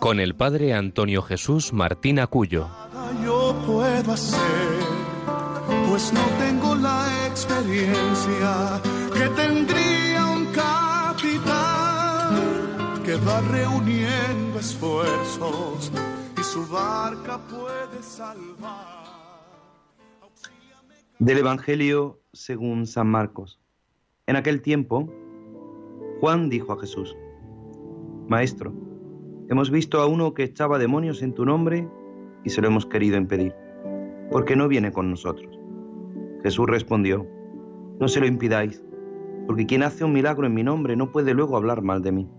con el padre Antonio Jesús Martín Acuyo. Yo puedo hacer, pues no tengo la experiencia que tendría un capitán que va reuniendo esfuerzos y su barca puede salvar. Del Evangelio según San Marcos. En aquel tiempo, Juan dijo a Jesús, Maestro, hemos visto a uno que echaba demonios en tu nombre y se lo hemos querido impedir, porque no viene con nosotros. Jesús respondió, No se lo impidáis, porque quien hace un milagro en mi nombre no puede luego hablar mal de mí.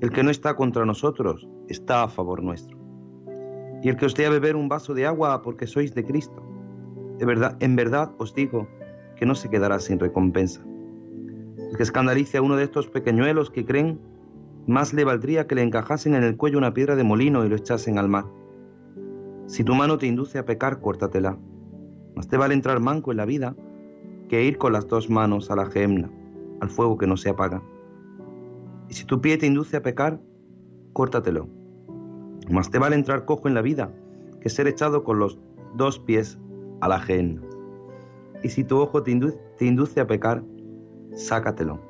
El que no está contra nosotros está a favor nuestro. Y el que os dé a beber un vaso de agua porque sois de Cristo, de verdad, en verdad os digo que no se quedará sin recompensa. El que escandalice a uno de estos pequeñuelos que creen, más le valdría que le encajasen en el cuello una piedra de molino y lo echasen al mar. Si tu mano te induce a pecar, córtatela. Más te vale entrar manco en la vida que ir con las dos manos a la gemna, al fuego que no se apaga. Y si tu pie te induce a pecar, córtatelo. Más te vale entrar cojo en la vida que ser echado con los dos pies a la gemna. Y si tu ojo te, induce, a pecar, sácatelo.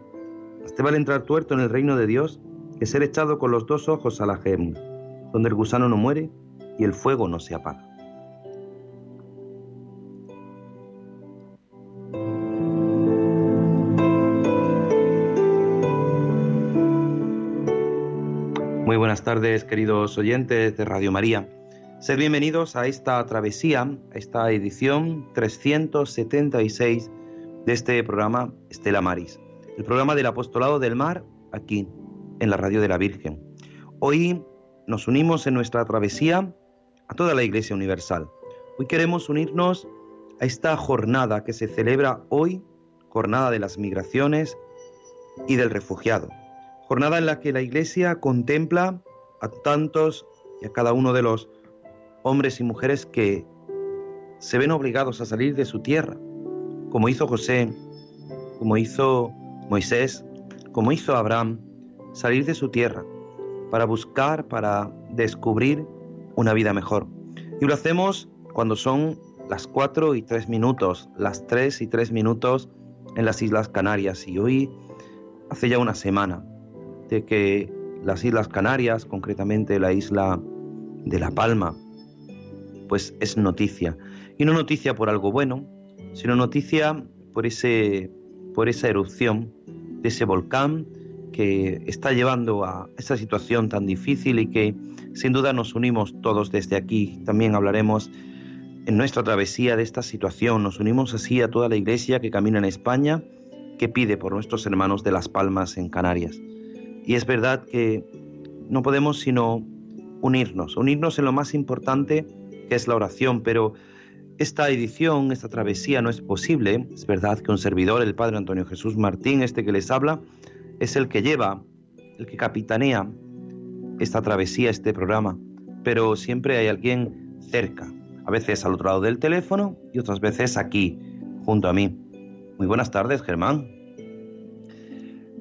Más te vale entrar tuerto en el reino de Dios que ser echado con los dos ojos a la gemna, donde el gusano no muere y el fuego no se apaga. Muy buenas tardes, queridos oyentes de Radio María. Sed bienvenidos a esta travesía, a esta edición 376 de este programa Estela Maris, el programa del Apostolado del Mar, aquí, en la Radio de la Virgen. Hoy nos unimos en nuestra travesía a toda la Iglesia Universal. Hoy queremos unirnos a esta jornada que se celebra hoy, jornada de las migraciones y del refugiado. Jornada en la que la Iglesia contempla a tantos y a cada uno de los hombres y mujeres que se ven obligados a salir de su tierra, como hizo José, como hizo Moisés, como hizo Abraham, salir de su tierra para buscar, para descubrir una vida mejor. Y lo hacemos cuando son las 4 y 3 minutos, las 3 y 3 minutos en las Islas Canarias. Y hoy hace ya una semana de que las Islas Canarias, concretamente la isla de La Palma, pues es noticia. Y no noticia por algo bueno, sino noticia por, ese, por esa erupción de ese volcán que está llevando a esa situación tan difícil y que sin duda nos unimos todos desde aquí. También hablaremos en nuestra travesía de esta situación. Nos unimos así a toda la iglesia que camina en España, que pide por nuestros hermanos de Las Palmas en Canarias. Y es verdad que no podemos sino unirnos, unirnos en lo más importante que es la oración, pero esta edición, esta travesía no es posible. Es verdad que un servidor, el Padre Antonio Jesús Martín, este que les habla, es el que lleva, el que capitanea esta travesía, este programa, pero siempre hay alguien cerca, a veces al otro lado del teléfono y otras veces aquí, junto a mí. Muy buenas tardes, Germán.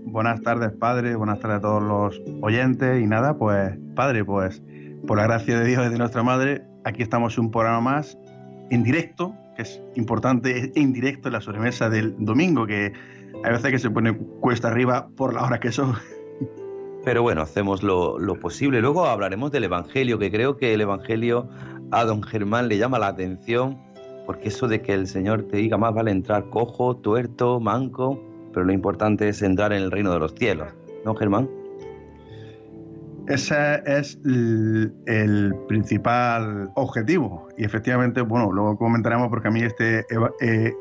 Buenas tardes, padre, buenas tardes a todos los oyentes y nada, pues, padre, pues, por la gracia de Dios y de nuestra madre, aquí estamos un programa más en directo, que es importante, en directo en la sobremesa del domingo, que hay veces que se pone cuesta arriba por la hora que son. Pero bueno, hacemos lo, lo, posible. Luego hablaremos del Evangelio, que creo que el Evangelio a don Germán le llama la atención, porque eso de que el Señor te diga más vale entrar cojo, tuerto, manco, pero lo importante es entrar en el reino de los cielos, ¿no, Germán? Ese es el, el principal objetivo. Y efectivamente, bueno, luego comentaremos porque a mí este eh,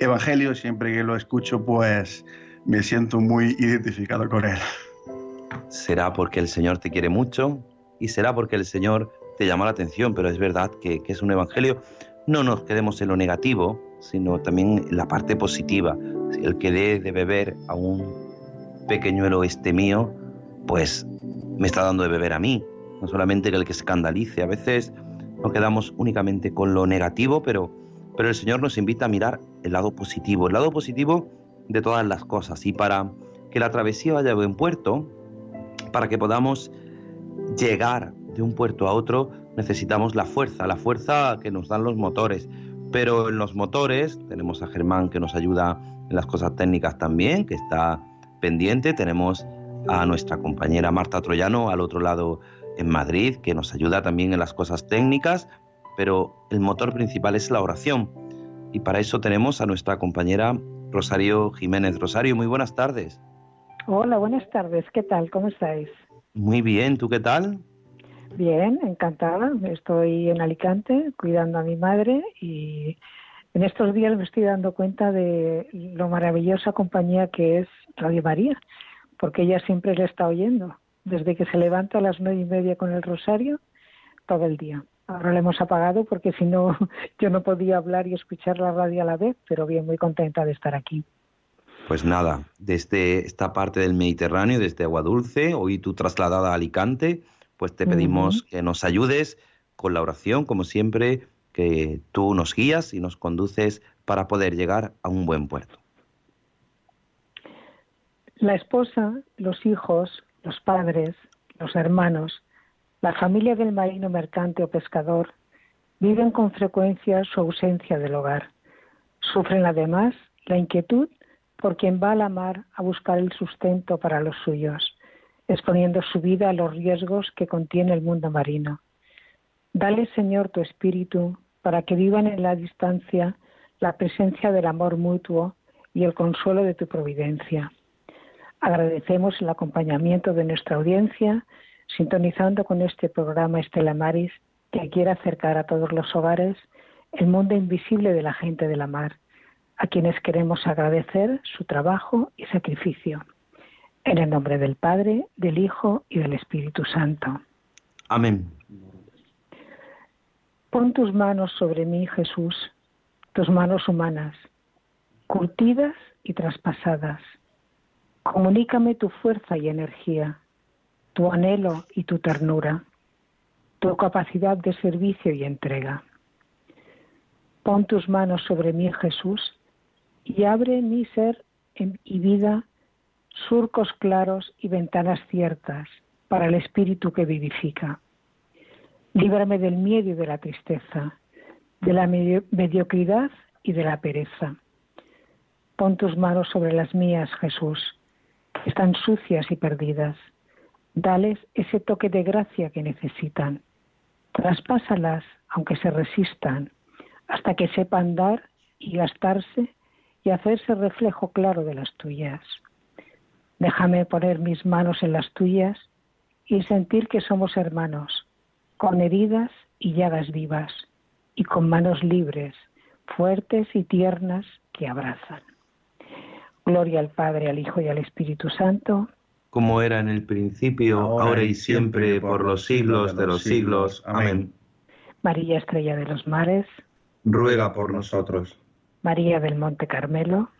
Evangelio, siempre que lo escucho, pues me siento muy identificado con él. ¿Será porque el Señor te quiere mucho? y será porque el Señor te llama la atención, pero es verdad que, es un evangelio. No nos quedemos en lo negativo, sino también en la parte positiva. Si el que dé de beber a un pequeñuelo este mío, pues me está dando de beber a mí. No solamente el que escandalice. A veces nos quedamos únicamente con lo negativo, pero, pero el Señor nos invita a mirar el lado positivo, el lado positivo de todas las cosas. Y para que la travesía vaya a buen puerto, para que podamos llegar de un puerto a otro, necesitamos la fuerza, la fuerza que nos dan los motores. Pero en los motores tenemos a Germán que nos ayuda en las cosas técnicas también, que está pendiente. Tenemos a nuestra compañera Marta Troyano al otro lado en Madrid, que nos ayuda también en las cosas técnicas. Pero el motor principal es la oración. Y para eso tenemos a nuestra compañera Rosario Jiménez. Rosario, muy buenas tardes. Hola, buenas tardes. ¿Qué tal? ¿Cómo estáis? Muy bien, ¿tú qué tal? Bien, encantada. Estoy en Alicante cuidando a mi madre y en estos días me estoy dando cuenta de lo maravillosa compañía que es Radio María, porque ella siempre le está oyendo, desde que se levanta a las nueve y media con el rosario, todo el día. Ahora le hemos apagado porque si no yo no podía hablar y escuchar la radio a la vez, pero bien, muy contenta de estar aquí. Pues nada, desde esta parte del Mediterráneo, desde Agua Dulce, hoy tú trasladada a Alicante, pues te pedimos que nos ayudes con la oración, como siempre, que tú nos guías y nos conduces para poder llegar a un buen puerto. La esposa, los hijos, los padres, los hermanos, la familia del marino mercante o pescador viven con frecuencia su ausencia del hogar. Sufren además la inquietud por quien va a la mar a buscar el sustento para los suyos exponiendo su vida a los riesgos que contiene el mundo marino. Dale, Señor, tu espíritu para que vivan en la distancia la presencia del amor mutuo y el consuelo de tu providencia. Agradecemos el acompañamiento de nuestra audiencia, sintonizando con este programa Estela Maris, que quiere acercar a todos los hogares el mundo invisible de la gente de la mar, a quienes queremos agradecer su trabajo y sacrificio. En el nombre del Padre, del Hijo y del Espíritu Santo. Amén. Pon tus manos sobre mí, Jesús, tus manos humanas, curtidas y traspasadas. Comunícame tu fuerza y energía, tu anhelo y tu ternura, tu capacidad de servicio y entrega. Pon tus manos sobre mí, Jesús, y abre mi ser y vida surcos claros y ventanas ciertas para el espíritu que vivifica. Líbrame del miedo y de la tristeza, de la mediocridad y de la pereza. Pon tus manos sobre las mías, Jesús, que están sucias y perdidas. Dales ese toque de gracia que necesitan. Traspásalas, aunque se resistan, hasta que sepan dar y gastarse y hacerse reflejo claro de las tuyas. Déjame poner mis manos en las tuyas y sentir que somos hermanos, con heridas y llagas vivas, y con manos libres, fuertes y tiernas que abrazan. Gloria al Padre, al Hijo y al Espíritu Santo. Como era en el principio, ahora, y siempre, por los siglos de los siglos. Amén. María Estrella de los Mares. Ruega por nosotros. María del Monte Carmelo.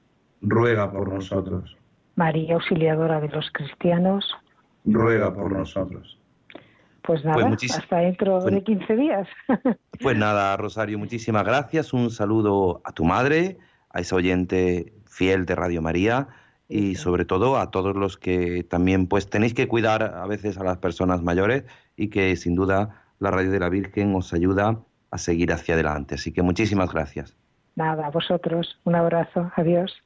Ruega por nosotros. María Auxiliadora de los Cristianos, ruega por nosotros. Pues, pues nada, hasta dentro de 15 días. pues nada, Rosario, muchísimas gracias. Un saludo a tu madre, a ese oyente fiel de Radio María y sobre todo a todos los que también pues tenéis que cuidar a veces a las personas mayores y que sin duda la Radio de la Virgen os ayuda a seguir hacia adelante. Así que muchísimas gracias. Nada, a vosotros. Un abrazo. Adiós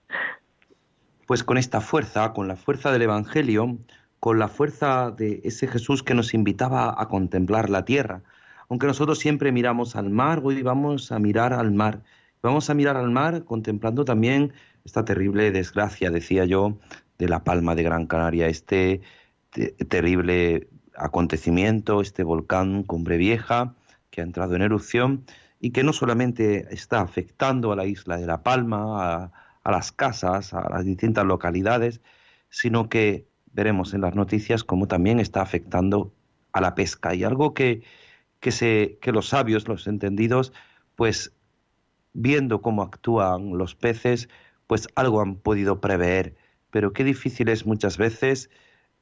pues con esta fuerza, con la fuerza del Evangelio, con la fuerza de ese Jesús que nos invitaba a contemplar la tierra. Aunque nosotros siempre miramos al mar, hoy vamos a mirar al mar. Vamos a mirar al mar contemplando también esta terrible desgracia, decía yo, de la Palma de Gran Canaria, este terrible acontecimiento, este volcán Cumbre Vieja que ha entrado en erupción y que no solamente está afectando a la isla de La Palma, a, a las casas, a las distintas localidades, sino que veremos en las noticias cómo también está afectando a la pesca. Y algo que, que, se, que los sabios, los entendidos, pues viendo cómo actúan los peces, pues algo han podido prever. Pero qué difícil es muchas veces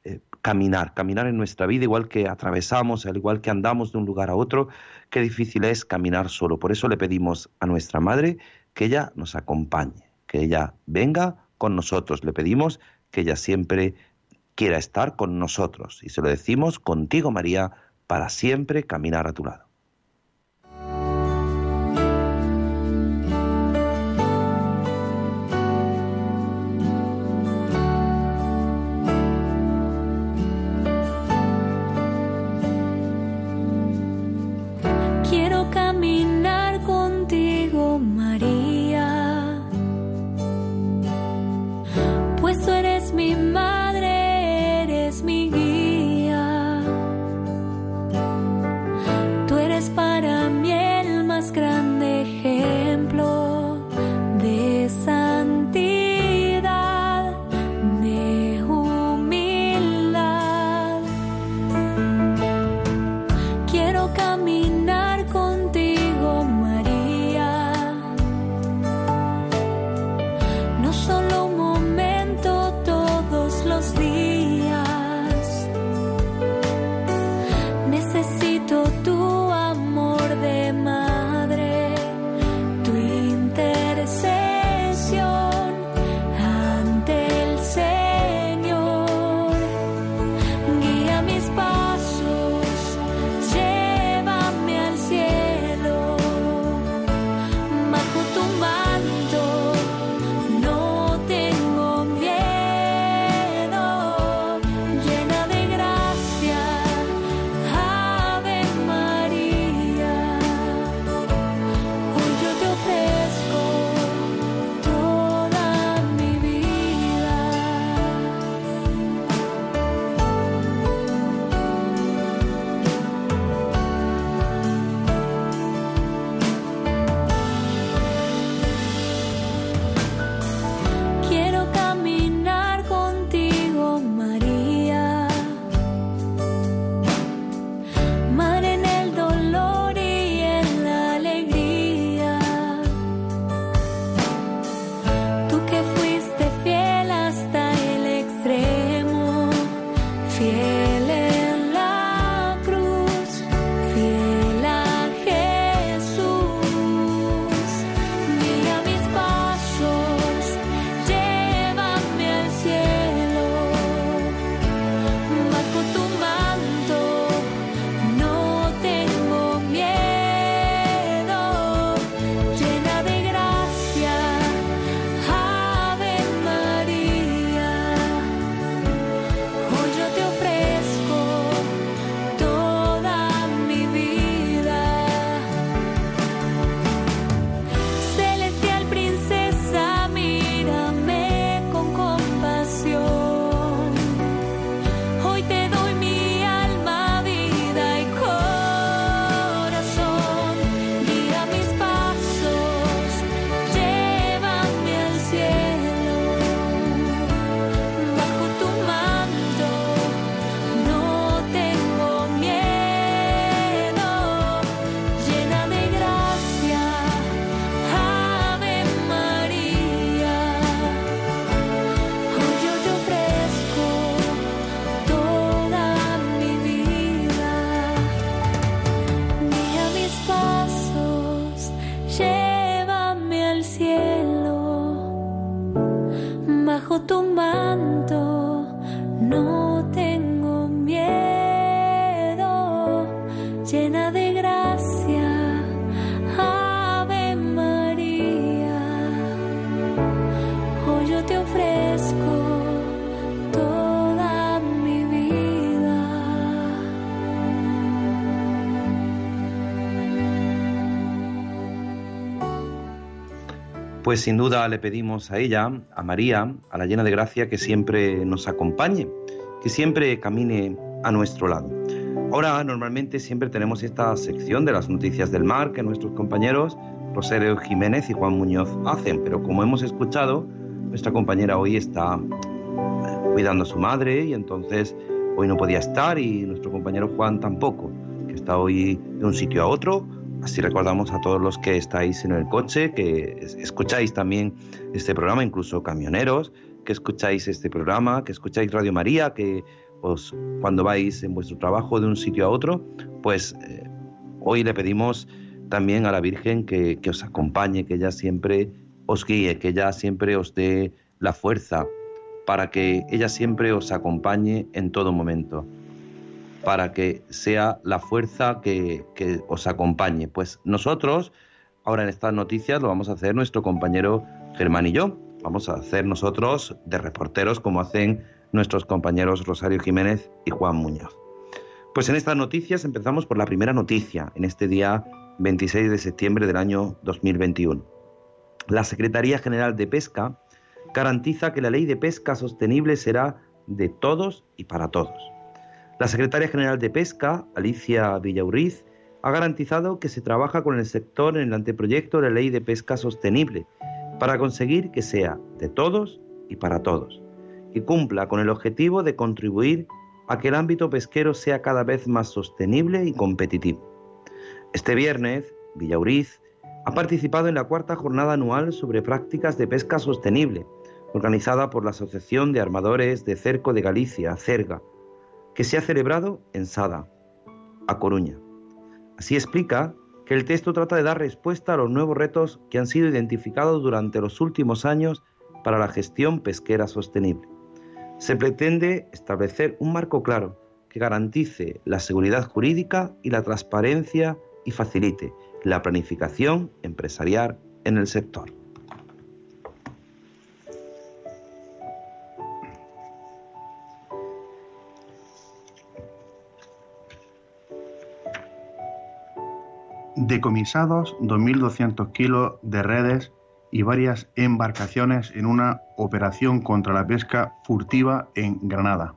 eh, caminar, caminar en nuestra vida, igual que atravesamos, al igual que andamos de un lugar a otro, qué difícil es caminar solo. Por eso le pedimos a nuestra Madre que ella nos acompañe, que ella venga con nosotros. Le pedimos que ella siempre quiera estar con nosotros. Y se lo decimos contigo, María, para siempre caminar a tu lado. 动漫 Pues sin duda le pedimos a ella, a María, a la llena de gracia, que siempre nos acompañe, que siempre camine a nuestro lado. Ahora normalmente siempre tenemos esta sección de las noticias del mar que nuestros compañeros Rosario Jiménez y Juan Muñoz hacen, pero como hemos escuchado, nuestra compañera hoy está cuidando a su madre y entonces hoy no podía estar y nuestro compañero Juan tampoco, que está hoy de un sitio a otro. Así recordamos a todos los que estáis en el coche, que escucháis también este programa, incluso camioneros, que escucháis este programa, que escucháis Radio María, que os, cuando vais en vuestro trabajo de un sitio a otro, pues eh, hoy le pedimos también a la Virgen que, que os acompañe, que ella siempre os guíe, que ella siempre os dé la fuerza para que ella siempre os acompañe en todo momento, para que sea la fuerza que, os acompañe. Pues nosotros, ahora en estas noticias, lo vamos a hacer nuestro compañero Germán y yo. Vamos a hacer nosotros de reporteros como hacen nuestros compañeros Rosario Jiménez y Juan Muñoz. Pues en estas noticias empezamos por la primera noticia, en este día 26 de septiembre del año 2021. La Secretaría General de Pesca garantiza que la ley de pesca sostenible será de todos y para todos. La secretaria general de Pesca, Alicia Villaurriz, ha garantizado que se trabaja con el sector en el anteproyecto de la ley de pesca sostenible para conseguir que sea de todos y para todos, y cumpla con el objetivo de contribuir a que el ámbito pesquero sea cada vez más sostenible y competitivo. Este viernes, Villauriz ha participado en la cuarta jornada anual sobre prácticas de pesca sostenible, organizada por la Asociación de Armadores de Cerco de Galicia, CERGA, que se ha celebrado en Sada, a Coruña. Así explica que el texto trata de dar respuesta a los nuevos retos que han sido identificados durante los últimos años para la gestión pesquera sostenible. Se pretende establecer un marco claro que garantice la seguridad jurídica y la transparencia y facilite la planificación empresarial en el sector. Decomisados 2.200 kilos de redes y varias embarcaciones en una operación contra la pesca furtiva en Granada.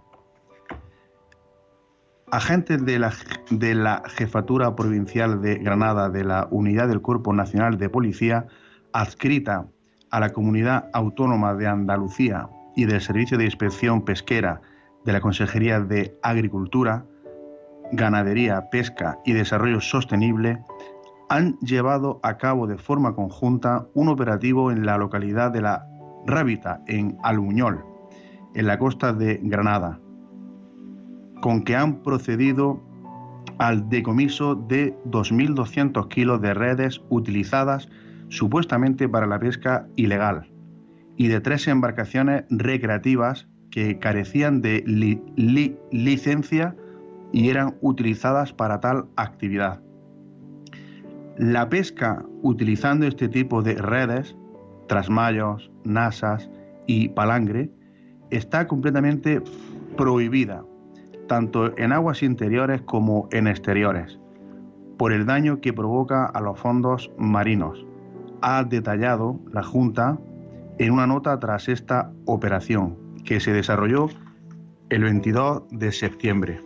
Agentes de la, de la Jefatura Provincial de Granada de la Unidad del Cuerpo Nacional de Policía, adscrita a la Comunidad Autónoma de Andalucía y del Servicio de Inspección Pesquera de la Consejería de Agricultura, Ganadería, Pesca y Desarrollo Sostenible, han llevado a cabo de forma conjunta un operativo en la localidad de La Rábita, en Albuñol, en la costa de Granada, con que han procedido al decomiso de 2.200 kilos de redes utilizadas supuestamente para la pesca ilegal y de tres embarcaciones recreativas que carecían de licencia y eran utilizadas para tal actividad. La pesca utilizando este tipo de redes, trasmayos, nasas y palangre, está completamente prohibida, tanto en aguas interiores como en exteriores, por el daño que provoca a los fondos marinos. Ha detallado la Junta en una nota tras esta operación, que se desarrolló el 22 de septiembre.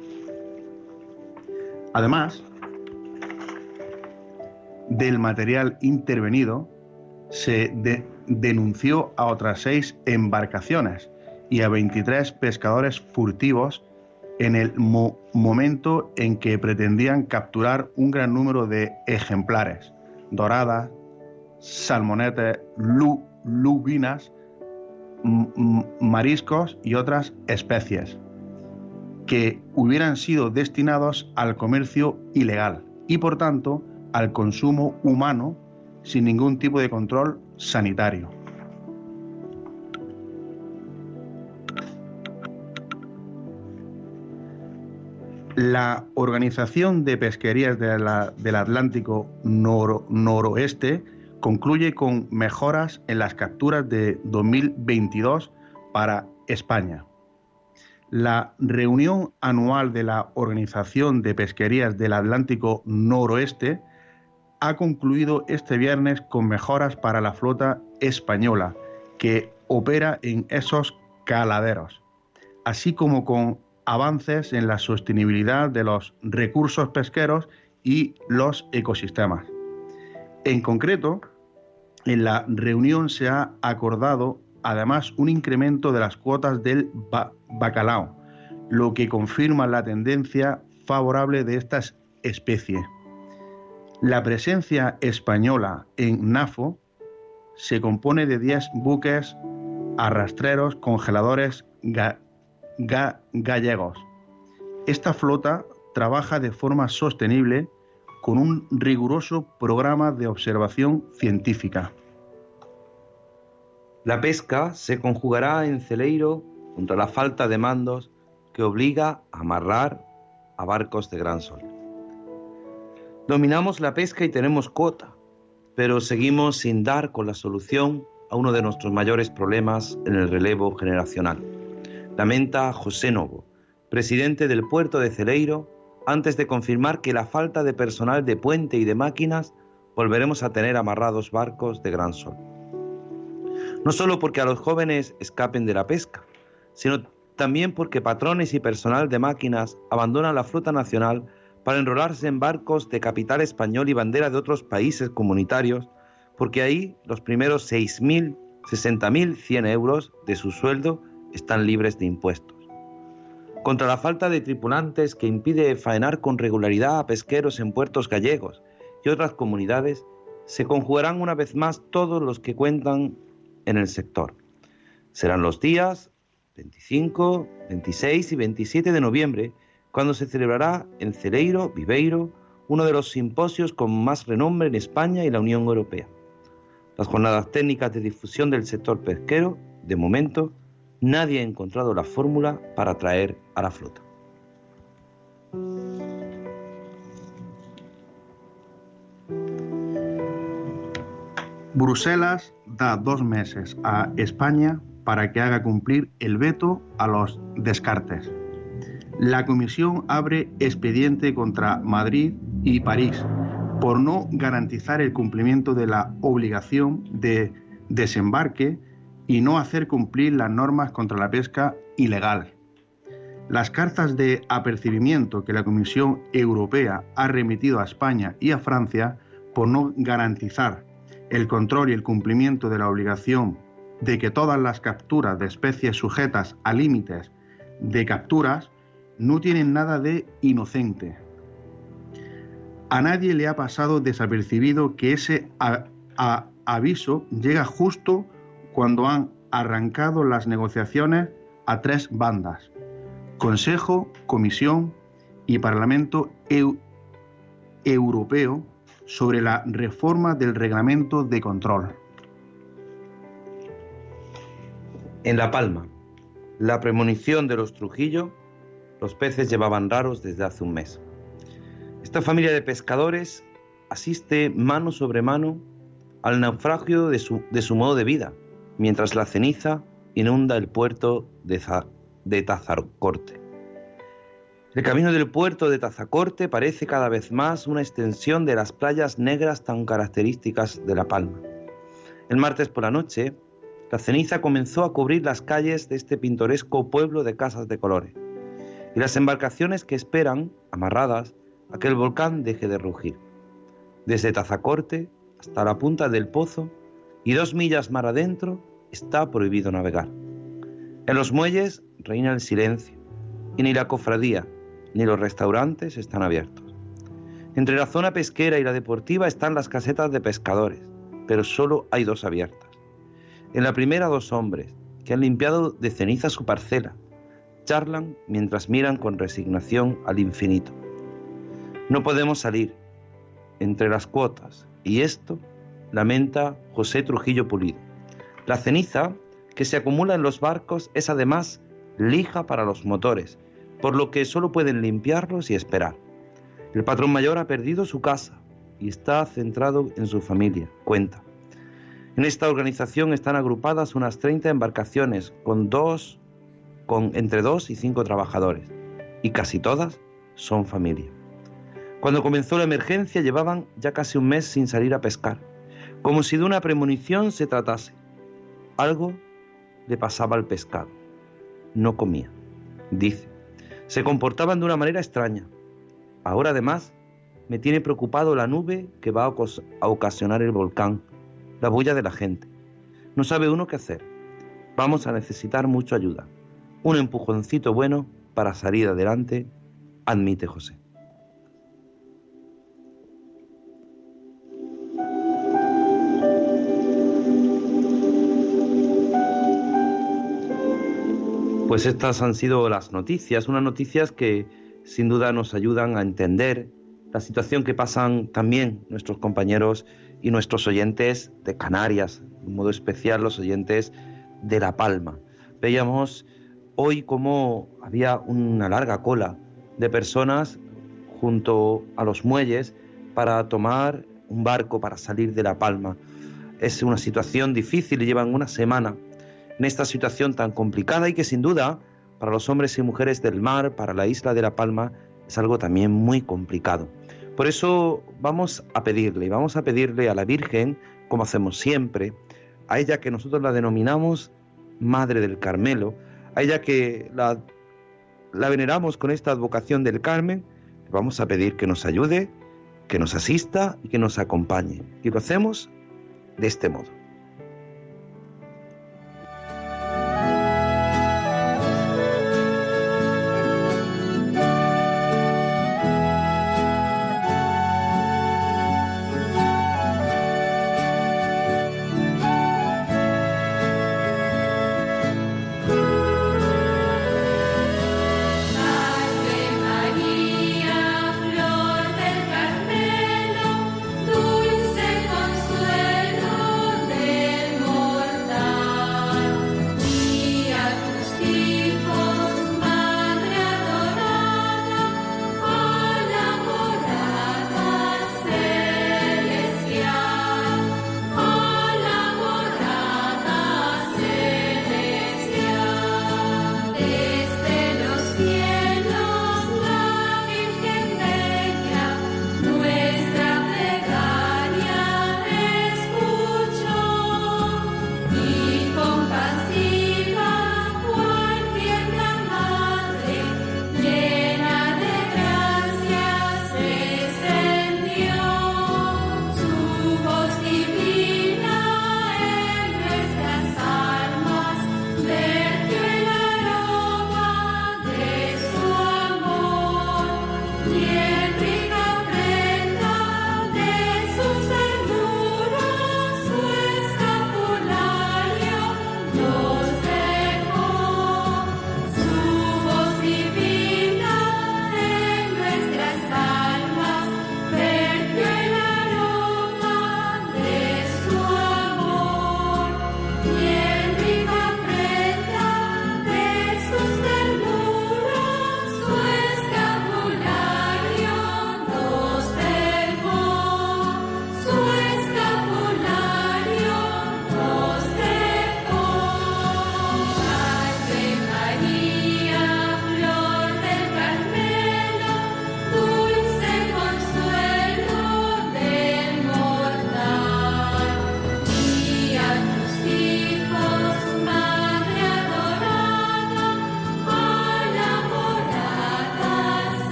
Además, del material intervenido, se denunció a otras seis embarcaciones y a 23 pescadores furtivos en el momento en que pretendían capturar un gran número de ejemplares, doradas, salmonetes, lubinas, mariscos y otras especies que hubieran sido destinados al comercio ilegal. Y por tanto al consumo humano sin ningún tipo de control sanitario. La Organización de Pesquerías del Atlántico Noroeste concluye con mejoras en las capturas de 2022 para España. La reunión anual de la Organización de Pesquerías del Atlántico Noroeste ha concluido este viernes con mejoras para la flota española que opera en esos caladeros, así como con avances en la sostenibilidad de los recursos pesqueros y los ecosistemas. En concreto, en la reunión se ha acordado además un incremento de las cuotas del bacalao, lo que confirma la tendencia favorable de estas especies. La presencia española en NAFO se compone de 10 buques arrastreros congeladores gallegos. Esta flota trabaja de forma sostenible con un riguroso programa de observación científica. La pesca se conjugará en Celeiro contra la falta de mandos que obliga a amarrar a barcos de gran sol. Dominamos la pesca y tenemos cuota, pero seguimos sin dar con la solución a uno de nuestros mayores problemas en el relevo generacional. Lamenta José Novo, presidente del puerto de Celeiro, antes de confirmar que la falta de personal de puente y de máquinas volveremos a tener amarrados barcos de gran sol. No solo porque a los jóvenes escapen de la pesca, sino también porque patrones y personal de máquinas abandonan la flota nacional para enrolarse en barcos de capital español y bandera de otros países comunitarios, porque ahí los primeros 6.000, 60.100 euros de su sueldo están libres de impuestos. Contra la falta de tripulantes que impide faenar con regularidad a pesqueros en puertos gallegos y otras comunidades, se conjugarán una vez más todos los que cuentan en el sector. Serán los días 25, 26 y 27 de noviembre, cuando se celebrará en Celeiro, Viveiro, uno de los simposios con más renombre en España y la Unión Europea. Las jornadas técnicas de difusión del sector pesquero, de momento, nadie ha encontrado la fórmula para atraer a la flota. Bruselas da dos meses a España para que haga cumplir el veto a los descartes. La Comisión abre expediente contra Madrid y París por no garantizar el cumplimiento de la obligación de desembarque y no hacer cumplir las normas contra la pesca ilegal. Las cartas de apercibimiento que la Comisión Europea ha remitido a España y a Francia por no garantizar el control y el cumplimiento de la obligación de que todas las capturas de especies sujetas a límites de capturas no tienen nada de inocente. A nadie le ha pasado desapercibido que ese aviso llega justo cuando han arrancado las negociaciones a tres bandas, Consejo, Comisión y Parlamento Europeo sobre la reforma del reglamento de control. En La Palma, la premonición de los Trujillo, los peces llevaban raros desde hace un mes. Esta familia de pescadores asiste mano sobre mano al naufragio de su, modo de vida, mientras la ceniza inunda el puerto de Tazacorte. El camino del puerto de Tazacorte parece cada vez más una extensión de las playas negras tan características de La Palma. El martes por la noche, la ceniza comenzó a cubrir las calles de este pintoresco pueblo de casas de colores, y las embarcaciones que esperan, amarradas, a que el volcán deje de rugir. Desde Tazacorte hasta la punta del pozo y dos millas mar adentro está prohibido navegar. En los muelles reina el silencio, y ni la cofradía ni los restaurantes están abiertos. Entre la zona pesquera y la deportiva están las casetas de pescadores, pero solo hay dos abiertas. En la primera dos hombres, que han limpiado de ceniza su parcela, charlan mientras miran con resignación al infinito. No podemos salir entre las cuotas, y esto lamenta José Trujillo Pulido. La ceniza que se acumula en los barcos es además lija para los motores, por lo que solo pueden limpiarlos y esperar. El patrón mayor ha perdido su casa y está centrado en su familia, cuenta. En esta organización están agrupadas unas 30 embarcaciones con dos, con entre dos y cinco trabajadores, y casi todas son familia. Cuando comenzó la emergencia llevaban ya casi un mes sin salir a pescar, como si de una premonición se tratase. Algo le pasaba al pescado. No comía, dice. Se comportaban de una manera extraña. Ahora además me tiene preocupado la nube que va a ocasionar el volcán la bulla de la gente. No sabe uno qué hacer. Vamos a necesitar mucha ayuda. Un empujoncito bueno para salir adelante, admite José. Pues estas han sido las noticias, unas noticias que sin duda nos ayudan a entender la situación que pasan también nuestros compañeros y nuestros oyentes de Canarias, de un modo especial los oyentes de La Palma. Veíamos hoy cómo había una larga cola de personas junto a los muelles para tomar un barco para salir de La Palma. Es una situación difícil y llevan una semana en esta situación tan complicada y que sin duda para los hombres y mujeres del mar, para la isla de La Palma, es algo también muy complicado. Por eso vamos a pedirle, vamos a pedirle a la Virgen, como hacemos siempre, a ella que nosotros la denominamos Madre del Carmelo, a ella que la, la veneramos con esta advocación del Carmen, vamos a pedir que nos ayude, que nos asista y que nos acompañe. Y lo hacemos de este modo.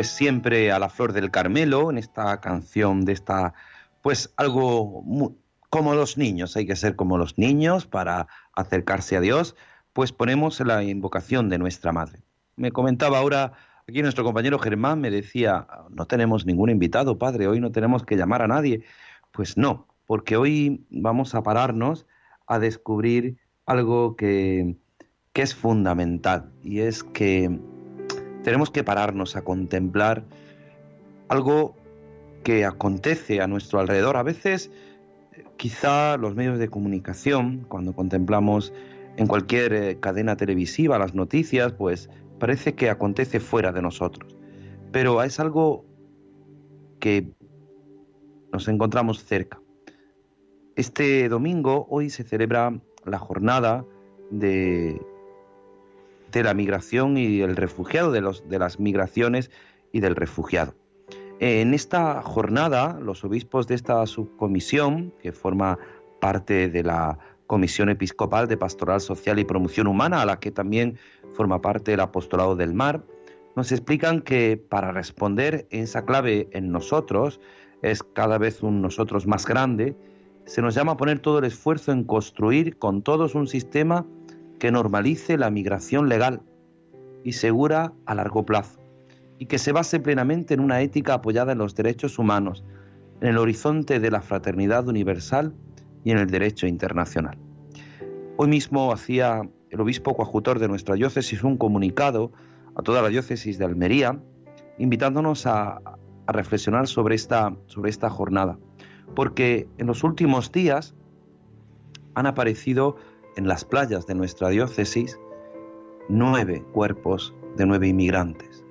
Pues siempre a la flor del Carmelo, en esta canción de esta, pues algo como los niños, hay que ser como los niños para acercarse a Dios, pues ponemos la invocación de nuestra Madre. Me comentaba ahora aquí nuestro compañero Germán, me decía, no tenemos ningún invitado, Padre, hoy no tenemos que llamar a nadie. Pues no, porque hoy vamos a pararnos a descubrir algo que, que es fundamental, y es que tenemos que pararnos a contemplar algo que acontece a nuestro alrededor. A veces, quizá los medios de comunicación, cuando contemplamos en cualquier eh, cadena televisiva las noticias, pues parece que acontece fuera de nosotros. Pero es algo que nos encontramos cerca. Este domingo, hoy se celebra la jornada de de la migración y el refugiado, de, los, de las migraciones y del refugiado. En esta jornada, los obispos de esta subcomisión, que forma parte de la Comisión Episcopal de Pastoral Social y Promoción Humana, a la que también forma parte el Apostolado del Mar, nos explican que para responder en esa clave en nosotros, es cada vez un nosotros más grande, se nos llama a poner todo el esfuerzo en construir con todos un sistema que normalice la migración legal y segura a largo plazo, y que se base plenamente en una ética apoyada en los derechos humanos, en el horizonte de la fraternidad universal y en el derecho internacional. Hoy mismo hacía el obispo coadjutor de nuestra diócesis un comunicado a toda la diócesis de Almería, invitándonos a, a reflexionar sobre esta, sobre esta jornada, porque en los últimos días han aparecido en las playas de nuestra diócesis nueve cuerpos de nueve inmigrantes.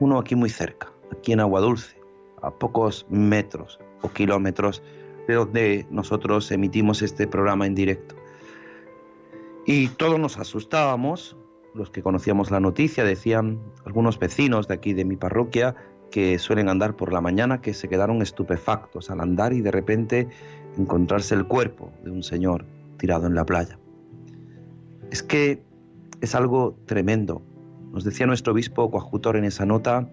Uno aquí muy cerca, aquí en Agua Dulce, a pocos metros o kilómetros de donde nosotros emitimos este programa en directo. Y todos nos asustábamos, los que conocíamos la noticia, decían algunos vecinos de aquí de mi parroquia que suelen andar por la mañana que se quedaron estupefactos al andar y de repente encontrarse el cuerpo de un señor tirado en la playa. Es que es algo tremendo. Nos decía nuestro obispo coadjutor en esa nota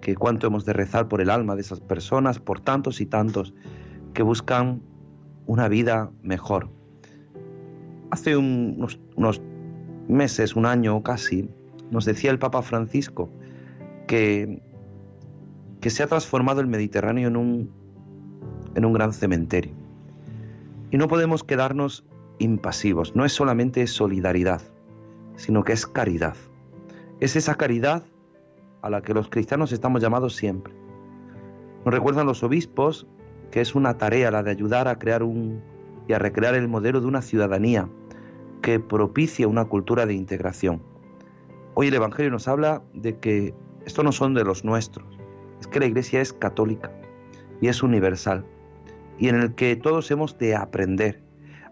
que cuánto hemos de rezar por el alma de esas personas, por tantos y tantos que buscan una vida mejor. Hace unos, meses, un año casi, nos decía el Papa Francisco que, que se ha transformado el Mediterráneo en un, en un gran cementerio. Y no podemos quedarnos impasivos. No es solamente solidaridad, sino que es caridad. Es esa caridad a la que los cristianos estamos llamados siempre. Nos recuerdan los obispos que es una tarea la de ayudar a crear un y a recrear el modelo de una ciudadanía que propicia una cultura de integración. Hoy el Evangelio nos habla de que esto no son de los nuestros, es que la Iglesia es católica y es universal y en el que todos hemos de aprender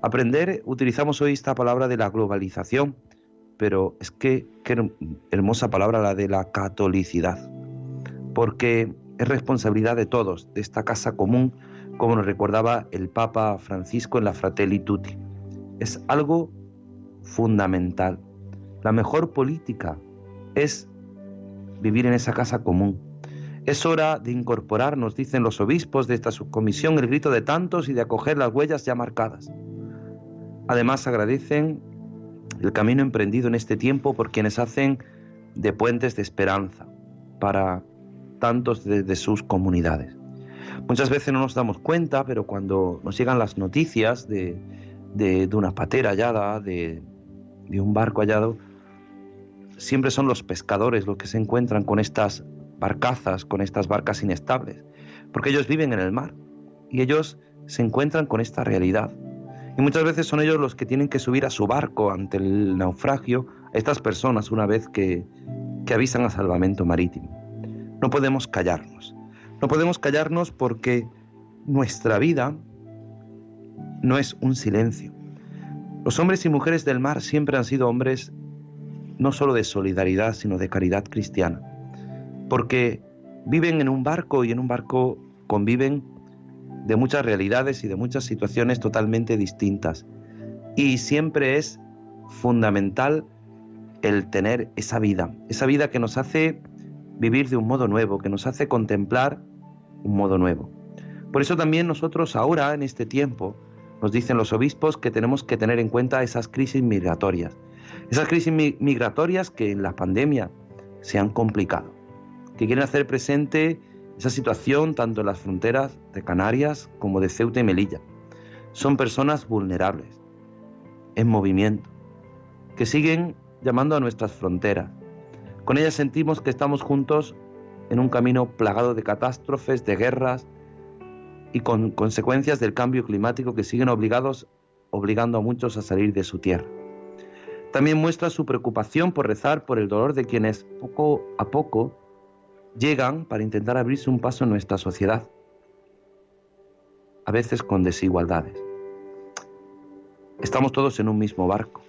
Aprender, utilizamos hoy esta palabra de la globalización, pero es que hermosa palabra la de la catolicidad, porque es responsabilidad de todos, de esta casa común, como nos recordaba el Papa Francisco en la Fratelli Tutti. Es algo fundamental. La mejor política es vivir en esa casa común. Es hora de incorporar, nos dicen los obispos de esta subcomisión, el grito de tantos y de acoger las huellas ya marcadas. Además agradecen el camino emprendido en este tiempo por quienes hacen de puentes de esperanza para tantos de, sus comunidades. Muchas veces no nos damos cuenta, pero cuando nos llegan las noticias de, una patera hallada, de, de un barco hallado, siempre son los pescadores los que se encuentran con estas barcazas, con estas barcas inestables, porque ellos viven en el mar y ellos se encuentran con esta realidad y muchas veces son ellos los que tienen que subir a su barco ante el naufragio estas personas una vez que, que avisan a salvamento marítimo. No podemos callarnos. No podemos callarnos porque nuestra vida no es un silencio. Los hombres y mujeres del mar siempre han sido hombres no solo de solidaridad, sino de caridad cristiana. Porque viven en un barco y en un barco conviven de muchas realidades y de muchas situaciones totalmente distintas. Y siempre es fundamental el tener esa vida, esa vida que nos hace vivir de un modo nuevo, que nos hace contemplar un modo nuevo. Por eso también nosotros ahora, en este tiempo, nos dicen los obispos que tenemos que tener en cuenta esas crisis migratorias. Esas crisis migratorias que en la pandemia se han complicado, que quieren hacer presente esa situación tanto en las fronteras de Canarias como de Ceuta y Melilla. Son personas vulnerables, en movimiento, que siguen llamando a nuestras fronteras. Con ellas sentimos que estamos juntos en un camino plagado de catástrofes, de guerras y con consecuencias del cambio climático que siguen obligados, obligando a muchos a salir de su tierra. También muestra su preocupación por rezar por el dolor de quienes poco a poco llegan para intentar abrirse un paso en nuestra sociedad, a veces con desigualdades. Estamos todos en un mismo barco.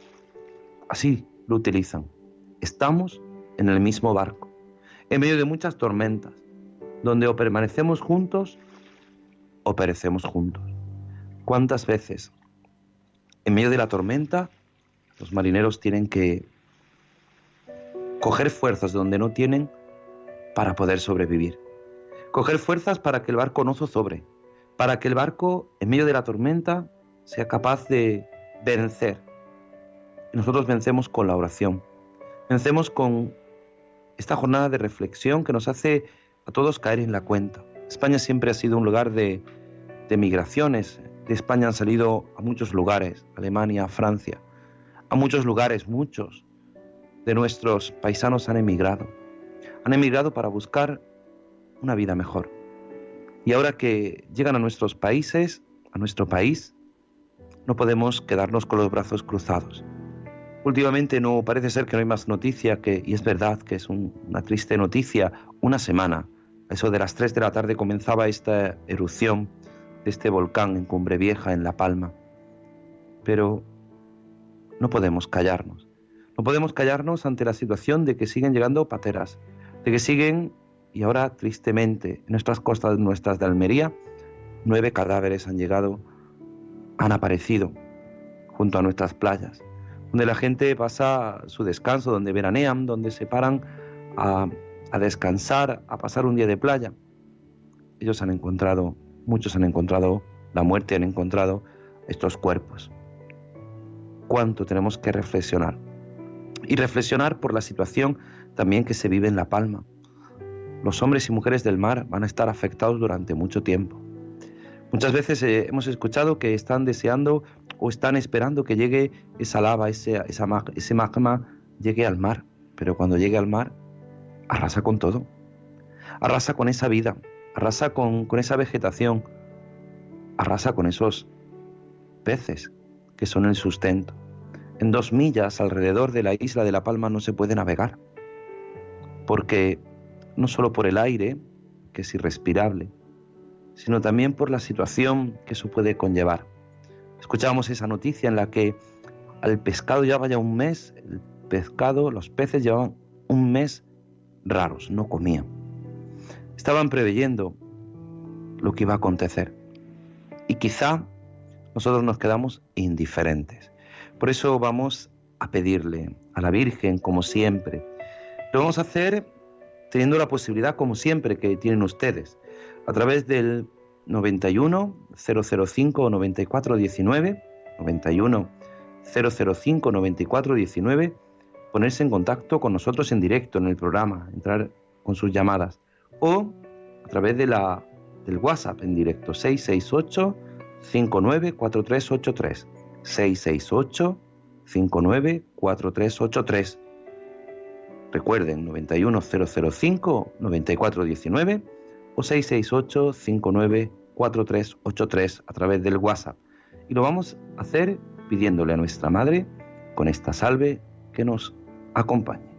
Así lo utilizan. Estamos en el mismo barco, en medio de muchas tormentas, donde o permanecemos juntos o perecemos juntos. ¿Cuántas veces en medio de la tormenta los marineros tienen que coger fuerzas donde no tienen para poder sobrevivir? Coger fuerzas para que el barco no zozobre, para que el barco en medio de la tormenta sea capaz de vencer. nosotros vencemos con la oración. Vencemos con esta jornada de reflexión que nos hace a todos caer en la cuenta. España siempre ha sido un lugar de, de migraciones. De España han salido a muchos lugares, Alemania, Francia. A muchos lugares, muchos de nuestros paisanos han emigrado. Han emigrado para buscar una vida mejor. Y ahora que llegan a nuestros países, a nuestro país, no podemos quedarnos con los brazos cruzados. Últimamente no parece ser que no hay más noticia que, y es verdad que es una triste noticia, una semana, eso de las 3 de la tarde comenzaba esta erupción de este volcán en Cumbre Vieja, en La Palma. Pero no podemos callarnos. No podemos callarnos ante la situación de que siguen llegando pateras, de que siguen, y ahora tristemente, en nuestras costas nuestras de Almería, nueve cadáveres han llegado, han aparecido junto a nuestras playas donde la gente pasa su descanso, donde veranean, donde se paran a, descansar, a pasar un día de playa. Ellos han encontrado, muchos han encontrado la muerte, han encontrado estos cuerpos. ¿Cuánto tenemos que reflexionar? Y reflexionar por la situación también que se vive en La Palma. Los hombres y mujeres del mar van a estar afectados durante mucho tiempo. Muchas veces eh, hemos escuchado que están deseando o están esperando que llegue esa lava, ese, ese magma, llegue al mar. Pero cuando llegue al mar, arrasa con todo. Arrasa con esa vida, arrasa con, con esa vegetación, arrasa con esos peces que son el sustento. En dos millas alrededor de la isla de La Palma no se puede navegar, porque no solo por el aire, que es irrespirable, sino también por la situación que eso puede conllevar. Escuchábamos esa noticia en la que al pescado llevaba ya un mes, el pescado, los peces llevaban un mes raros, no comían. Estaban preveyendo lo que iba a acontecer. Y quizá nosotros nos quedamos indiferentes. Por eso vamos a pedirle a la Virgen, como siempre. Lo vamos a hacer teniendo la posibilidad, como siempre, que tienen ustedes, a través del 91 005 94 19, 91 005 94 19, ponerse en contacto con nosotros en directo en el programa, entrar con sus llamadas, o a través de la, del WhatsApp en directo, 668 594383, 668 594383. Recuerden, 91005 9419 o 668 594383 a través del WhatsApp. Y lo vamos a hacer pidiéndole a nuestra Madre con esta salve que nos acompañe.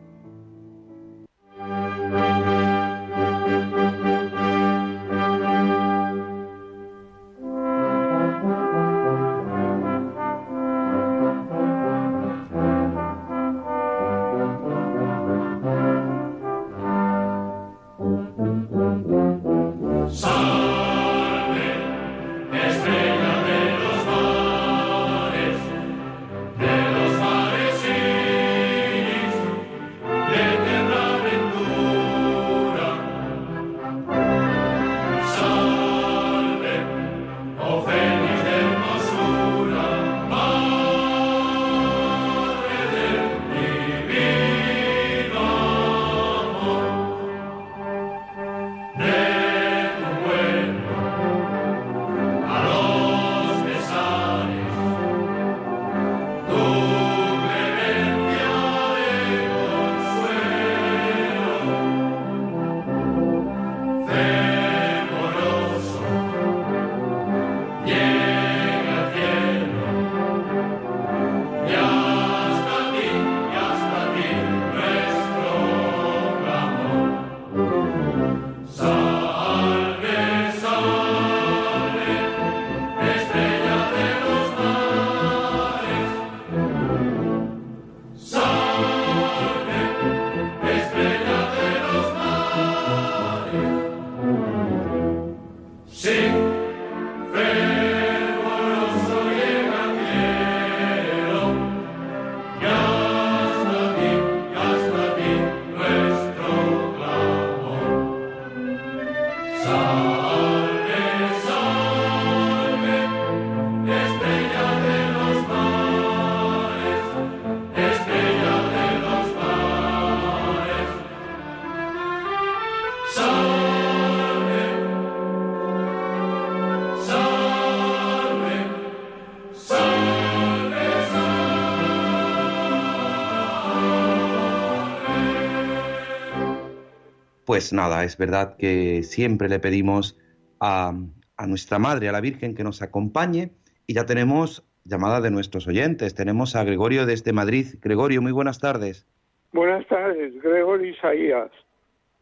Pues nada, es verdad que siempre le pedimos a, a nuestra Madre, a la Virgen, que nos acompañe y ya tenemos llamada de nuestros oyentes. Tenemos a Gregorio desde Madrid. Gregorio, muy buenas tardes. Buenas tardes, Gregorio Isaías.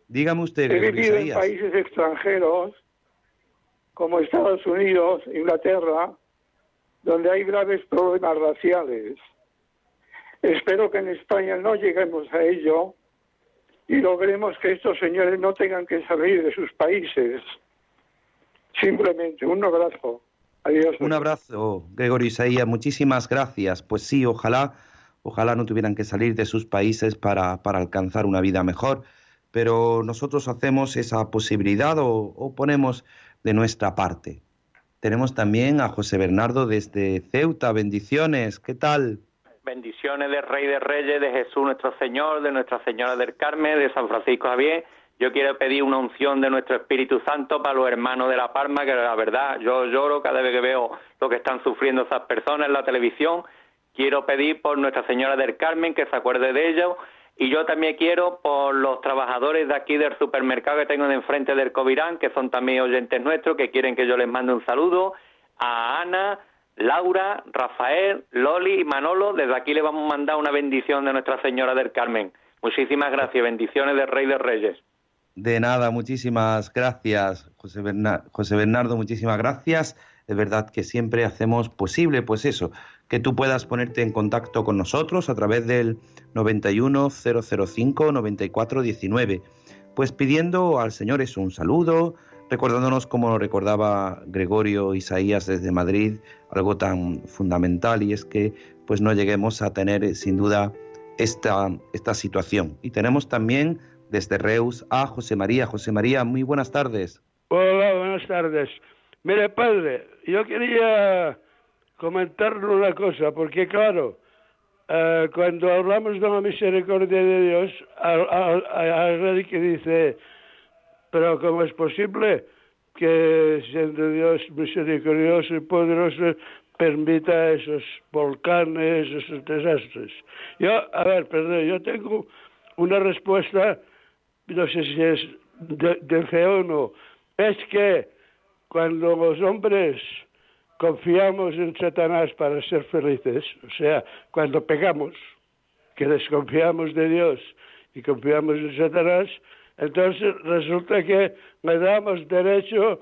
Dígame usted, Gregorio He vivido en países extranjeros como Estados Unidos, Inglaterra, donde hay graves problemas raciales. Espero que en España no lleguemos a ello y logremos que estos señores no tengan que salir de sus países. Simplemente un abrazo. Adiós. Un abrazo, Gregorio Isaías. Muchísimas gracias. Pues sí, ojalá, ojalá no tuvieran que salir de sus países para, para alcanzar una vida mejor. Pero nosotros hacemos esa posibilidad o, o ponemos de nuestra parte. Tenemos también a José Bernardo desde Ceuta. Bendiciones. ¿Qué tal? Bendiciones del Rey de Reyes, de Jesús nuestro Señor, de Nuestra Señora del Carmen, de San Francisco Javier. Yo quiero pedir una unción de nuestro Espíritu Santo para los hermanos de La Palma, que la verdad yo lloro cada vez que veo lo que están sufriendo esas personas en la televisión. Quiero pedir por Nuestra Señora del Carmen que se acuerde de ellos. Y yo también quiero por los trabajadores de aquí del supermercado que tengo de enfrente del Covirán, que son también oyentes nuestros, que quieren que yo les mande un saludo, a Ana, Laura, Rafael, Loli y Manolo. Desde aquí le vamos a mandar una bendición de Nuestra Señora del Carmen. Muchísimas gracias, bendiciones del Rey de Reyes. De nada, muchísimas gracias, José, José Bernardo, muchísimas gracias. Es verdad que siempre hacemos posible, pues eso, que tú puedas ponerte en contacto con nosotros a través del 91005-9419, pues pidiendo al Señor eso, un saludo, recordándonos como lo recordaba Gregorio Isaías desde Madrid, algo tan fundamental y es que pues no lleguemos a tener sin duda esta, esta situación. Y tenemos también desde Reus a José María. José María, muy buenas tardes. Hola, buenas tardes. Mire, padre, yo quería comentarle una cosa, porque claro, eh, cuando hablamos de la misericordia de Dios, hay que dice, pero ¿cómo es posible que siendo Dios misericordioso y poderoso permita esos volcanes, esos desastres? Yo, a ver, perdón, yo tengo una respuesta no sé si es de, fe o no, es que cuando los hombres confiamos en Satanás para ser felices, o sea, cuando pegamos, que desconfiamos de Dios y confiamos en Satanás, entonces resulta que le damos derecho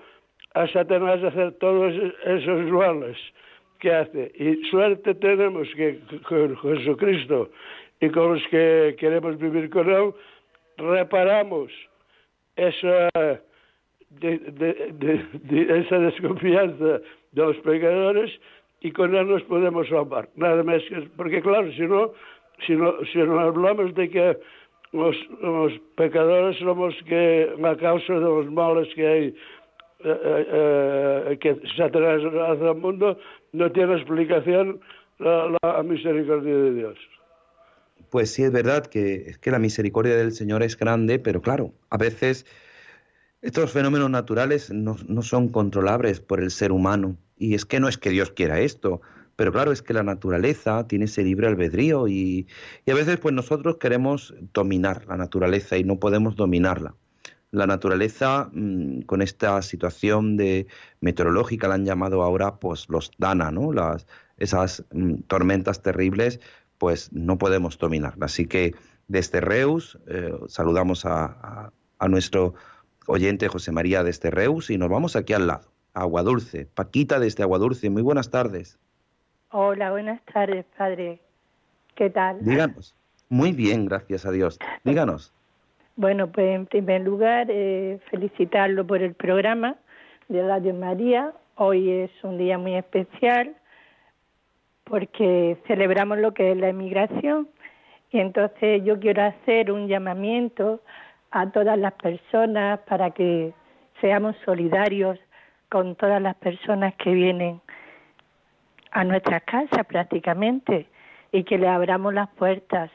a Satanás a hacer todos esos males que hace. Y suerte tenemos que con Jesucristo y con los que queremos vivir con Él, reparamos esa, de, esa desconfianza de los pecadores y con él nos podemos salvar. Nada más que, porque claro, si no, si no, si no hablamos de que los, los pecadores somos que la causa de los males que hay eh, eh, eh, que Satanás hace al mundo, no tiene explicación la misericordia de Dios pues sí es verdad que, es que la misericordia del Señor es grande, pero claro, a veces estos fenómenos naturales no, son controlables por el ser humano. Y es que no es que Dios quiera esto, pero claro, es que la naturaleza tiene ese libre albedrío y, a veces pues nosotros queremos dominar la naturaleza y no podemos dominarla. La naturaleza, mm, con esta situación de meteorológica, la han llamado ahora pues los Dana, ¿no? Las, esas mm, tormentas terribles, pues no podemos dominarla. Así que desde Reus eh, saludamos a, nuestro oyente José María desde Reus y nos vamos aquí al lado, a Aguadulce. Paquita desde Aguadulce, muy buenas tardes. Hola, buenas tardes, padre. ¿Qué tal? Díganos. Muy bien, gracias a Dios. Díganos. Bueno, pues en primer lugar, eh, felicitarlo por el programa de Radio María. Hoy es un día muy especial porque celebramos lo que es la emigración y entonces yo quiero hacer un llamamiento a todas las personas para que seamos solidarios con todas las personas que vienen a nuestras casas prácticamente y que le abramos las puertas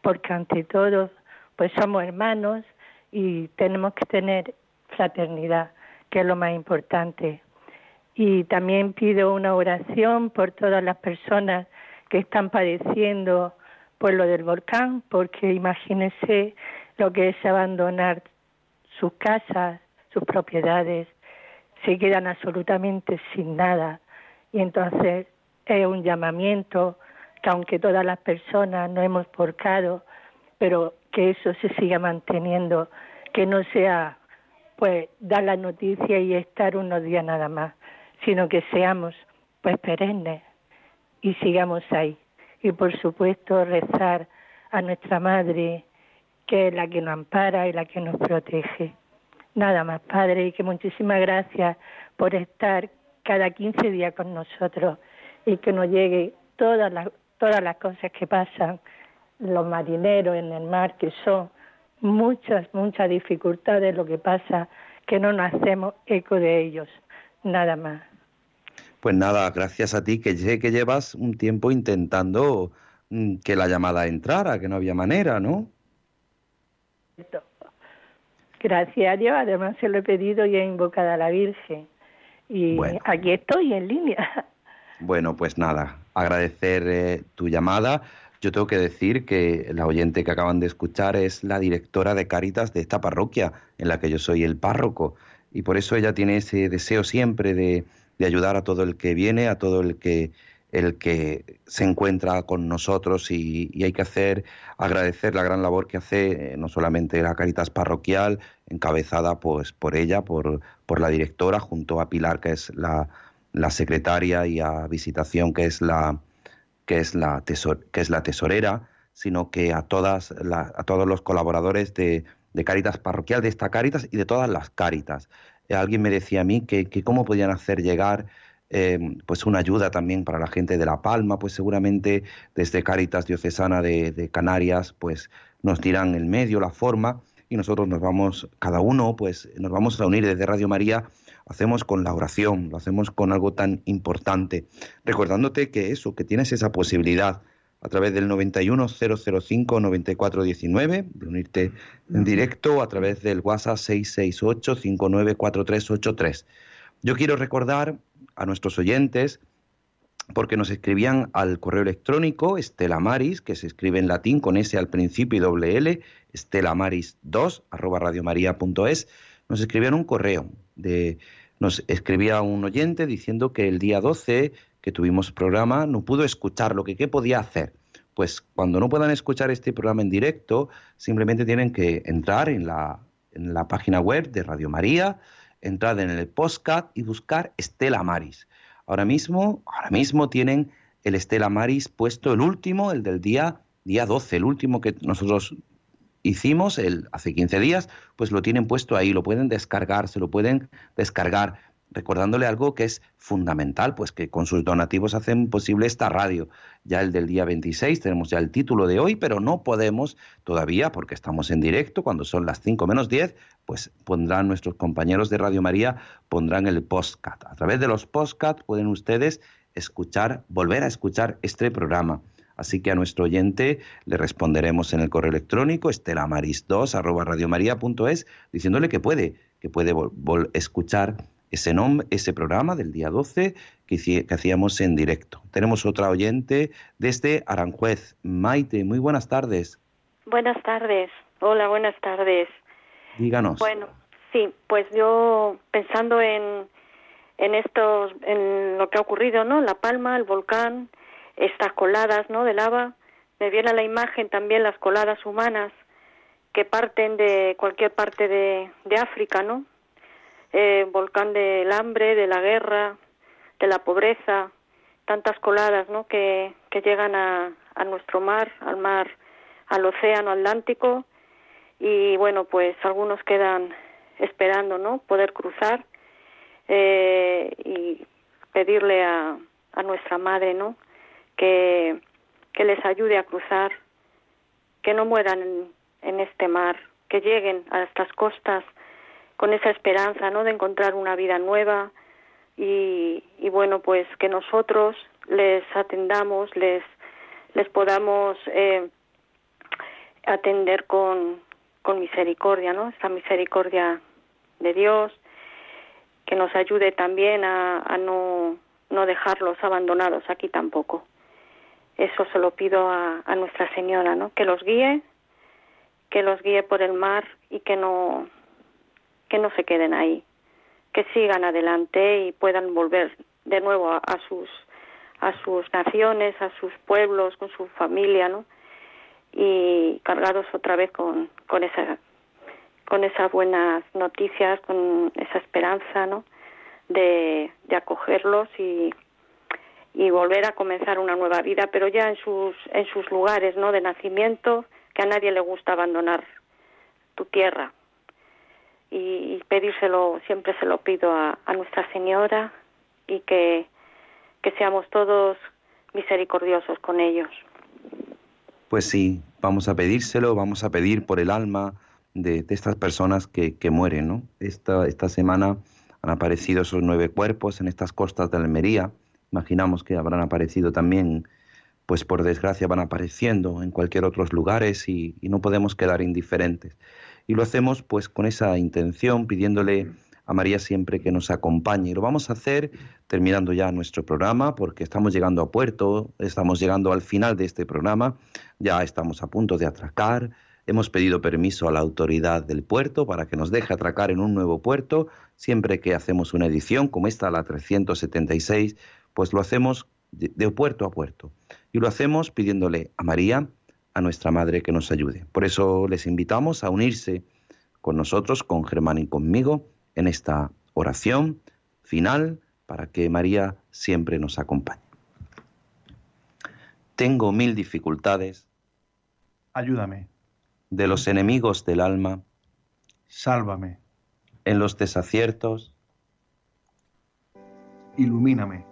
porque ante todo pues somos hermanos y tenemos que tener fraternidad que es lo más importante y también pido una oración por todas las personas que están padeciendo por lo del volcán, porque imagínese lo que es abandonar sus casas, sus propiedades, se quedan absolutamente sin nada. Y entonces es un llamamiento que aunque todas las personas no hemos porcado, pero que eso se siga manteniendo, que no sea pues dar la noticia y estar unos días nada más, sino que seamos pues perennes y sigamos ahí. Y por supuesto rezar a nuestra Madre, que es la que nos ampara y la que nos protege. Nada más, Padre, y que muchísimas gracias por estar cada 15 días con nosotros y que nos llegue todas las, todas las cosas que pasan los marineros en el mar, que son muchas, muchas dificultades lo que pasa, que no nos hacemos eco de ellos. Nada más. Pues nada, gracias a ti, que sé que llevas un tiempo intentando mm, que la llamada entrara, que no había manera, ¿no? Gracias a Dios, además se lo he pedido y he invocado a la Virgen. Y aquí estoy en línea. Bueno, pues nada, agradecer eh, tu llamada. Yo tengo que decir que la oyente que acaban de escuchar es la directora de Cáritas de esta parroquia, en la que yo soy el párroco. Y por eso ella tiene ese deseo siempre de, de ayudar a todo el que viene, a todo el que el que se encuentra con nosotros y, hay que hacer, agradecer la gran labor que hace eh, no solamente la Caritas Parroquial, encabezada pues por ella, por, por la directora, junto a Pilar, que es la, la secretaria, y a Visitación, que es la, que es la, que es la tesorera, sino que a, todas a todos los colaboradores de, de Caritas Parroquial, de esta Caritas y de todas las Caritas. Eh, alguien me decía a mí que, cómo podían hacer llegar eh, pues una ayuda también para la gente de La Palma, pues seguramente desde Cáritas Diocesana de, Canarias, pues nos dirán el medio, la forma, y nosotros nos vamos, cada uno, pues nos vamos a unir desde Radio María, hacemos con la oración, lo hacemos con algo tan importante, recordándote que eso, que tienes esa posibilidad a través del 91005-9419, de unirte en directo, a través del WhatsApp 668-594383. Yo quiero recordar a nuestros oyentes porque nos escribían al correo electrónico estelamaris, que se escribe en latín con S al principio y doble L, estelamaris2 arroba radiomaria.es, nos escribían un correo de nos escribía un oyente diciendo que el día 12 que tuvimos programa no pudo escuchar lo que qué podía hacer. Pues cuando no puedan escuchar este programa en directo, simplemente tienen que entrar en la, en la página web de Radio María, entrar en el postcat y buscar Estela Maris. Ahora mismo, ahora mismo tienen el Estela Maris puesto el último, el del día, día 12, el último que nosotros hicimos el, hace 15 días, pues lo tienen puesto ahí, lo pueden descargar, se lo pueden descargar recordándole algo que es fundamental, pues que con sus donativos hacen posible esta radio. Ya el del día 26 tenemos ya el título de hoy, pero no podemos todavía, porque estamos en directo, cuando son las 5 menos 10, pues pondrán nuestros compañeros de Radio María, pondrán el postcat. A través de los postcat pueden ustedes escuchar, volver a escuchar este programa. Así que a nuestro oyente le responderemos en el correo electrónico estelamaris2 arroba diciéndole que puede, que puede escuchar ese, nombre, ese programa del día 12 que, hacíamos en directo. Tenemos otra oyente desde Aranjuez. Maite, muy buenas tardes. Buenas tardes. Hola, buenas tardes. Díganos. Bueno, sí, pues yo pensando en, en estos, en lo que ha ocurrido, ¿no? La Palma, el volcán, estas coladas, ¿no? De lava, me viene a la imagen también las coladas humanas que parten de cualquier parte de, de África, ¿no? eh, volcán del hambre, de la guerra, de la pobreza, tantas coladas ¿no? que, que llegan a, a nuestro mar, al mar, al océano Atlántico y bueno, pues algunos quedan esperando ¿no? poder cruzar eh, y pedirle a, a nuestra madre ¿no? Que, que les ayude a cruzar, que no mueran en, este mar, que lleguen a estas costas con esa esperanza, ¿no? De encontrar una vida nueva y, y bueno, pues que nosotros les atendamos, les les podamos eh, atender con, con misericordia, ¿no? Esa misericordia de Dios, que nos ayude también a, a no, no dejarlos abandonados aquí tampoco. Eso se lo pido a, a Nuestra Señora, ¿no? Que los guíe, que los guíe por el mar y que no que no se queden ahí, que sigan adelante y puedan volver de nuevo a, sus a sus naciones, a sus pueblos, con su familia, ¿no? Y cargados otra vez con, con esa con esas buenas noticias, con esa esperanza, ¿no? De, de acogerlos y, y volver a comenzar una nueva vida, pero ya en sus en sus lugares, ¿no? De nacimiento, que a nadie le gusta abandonar tu tierra. Y, pedírselo, siempre se lo pido a, Nuestra Señora y que, que seamos todos misericordiosos con ellos. Pues sí, vamos a pedírselo, vamos a pedir por el alma de, estas personas que, que, mueren, ¿no? Esta, esta semana han aparecido esos nueve cuerpos en estas costas de Almería. Imaginamos que habrán aparecido también pues por desgracia van apareciendo en cualquier otros lugares y, no podemos quedar indiferentes. Y lo hacemos pues con esa intención, pidiéndole a María siempre que nos acompañe. Y lo vamos a hacer terminando ya nuestro programa, porque estamos llegando a puerto, estamos llegando al final de este programa, ya estamos a punto de atracar. Hemos pedido permiso a la autoridad del puerto para que nos deje atracar en un nuevo puerto. Siempre que hacemos una edición como esta, la 376, pues lo hacemos de puerto a puerto. Y lo hacemos pidiéndole a María, a nuestra Madre, que nos ayude. Por eso les invitamos a unirse con nosotros, con Germán y conmigo, en esta oración final para que María siempre nos acompañe. Tengo mil dificultades. Ayúdame. De los enemigos del alma. Sálvame. En los desaciertos. Ilumíname.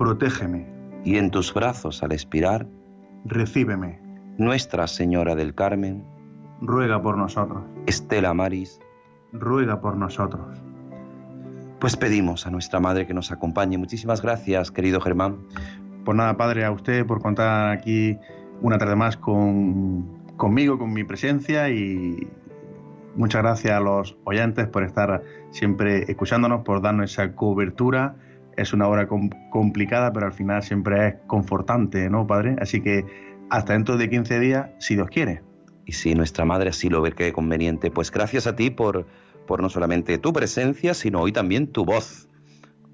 protégeme. Y en tus brazos al expirar, recíbeme. Nuestra Señora del Carmen, ruega por nosotros. Estela Maris, ruega por nosotros. Pues pedimos a nuestra Madre que nos acompañe. Muchísimas gracias, querido Germán. Pues nada, Padre, a usted por contar aquí una tarde más con, conmigo, con mi presencia y muchas gracias a los oyentes por estar siempre escuchándonos, por darnos esa cobertura es una hora complicada, pero al final siempre es confortante, ¿no, Padre? Así que hasta dentro de 15 días, si Dios quiere. Y si nuestra madre así lo ve que conveniente, pues gracias a ti por, por no solamente tu presencia, sino hoy también tu voz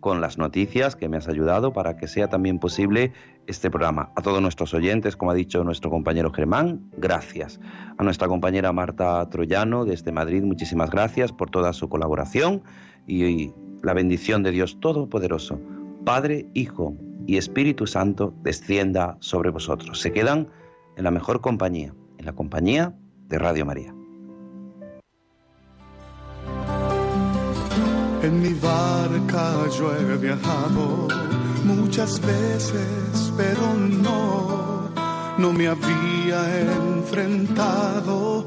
con las noticias que me has ayudado para que sea también posible este programa. A todos nuestros oyentes, como ha dicho nuestro compañero Germán, gracias. A nuestra compañera Marta Troyano desde Madrid, muchísimas gracias por toda su colaboración y la bendición de Dios Todopoderoso, Padre, Hijo y Espíritu Santo, descienda sobre vosotros. Se quedan en la mejor compañía, en la compañía de Radio María. En mi barca yo he viajado muchas veces, pero no, no me había enfrentado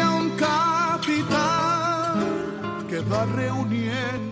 va reuniendo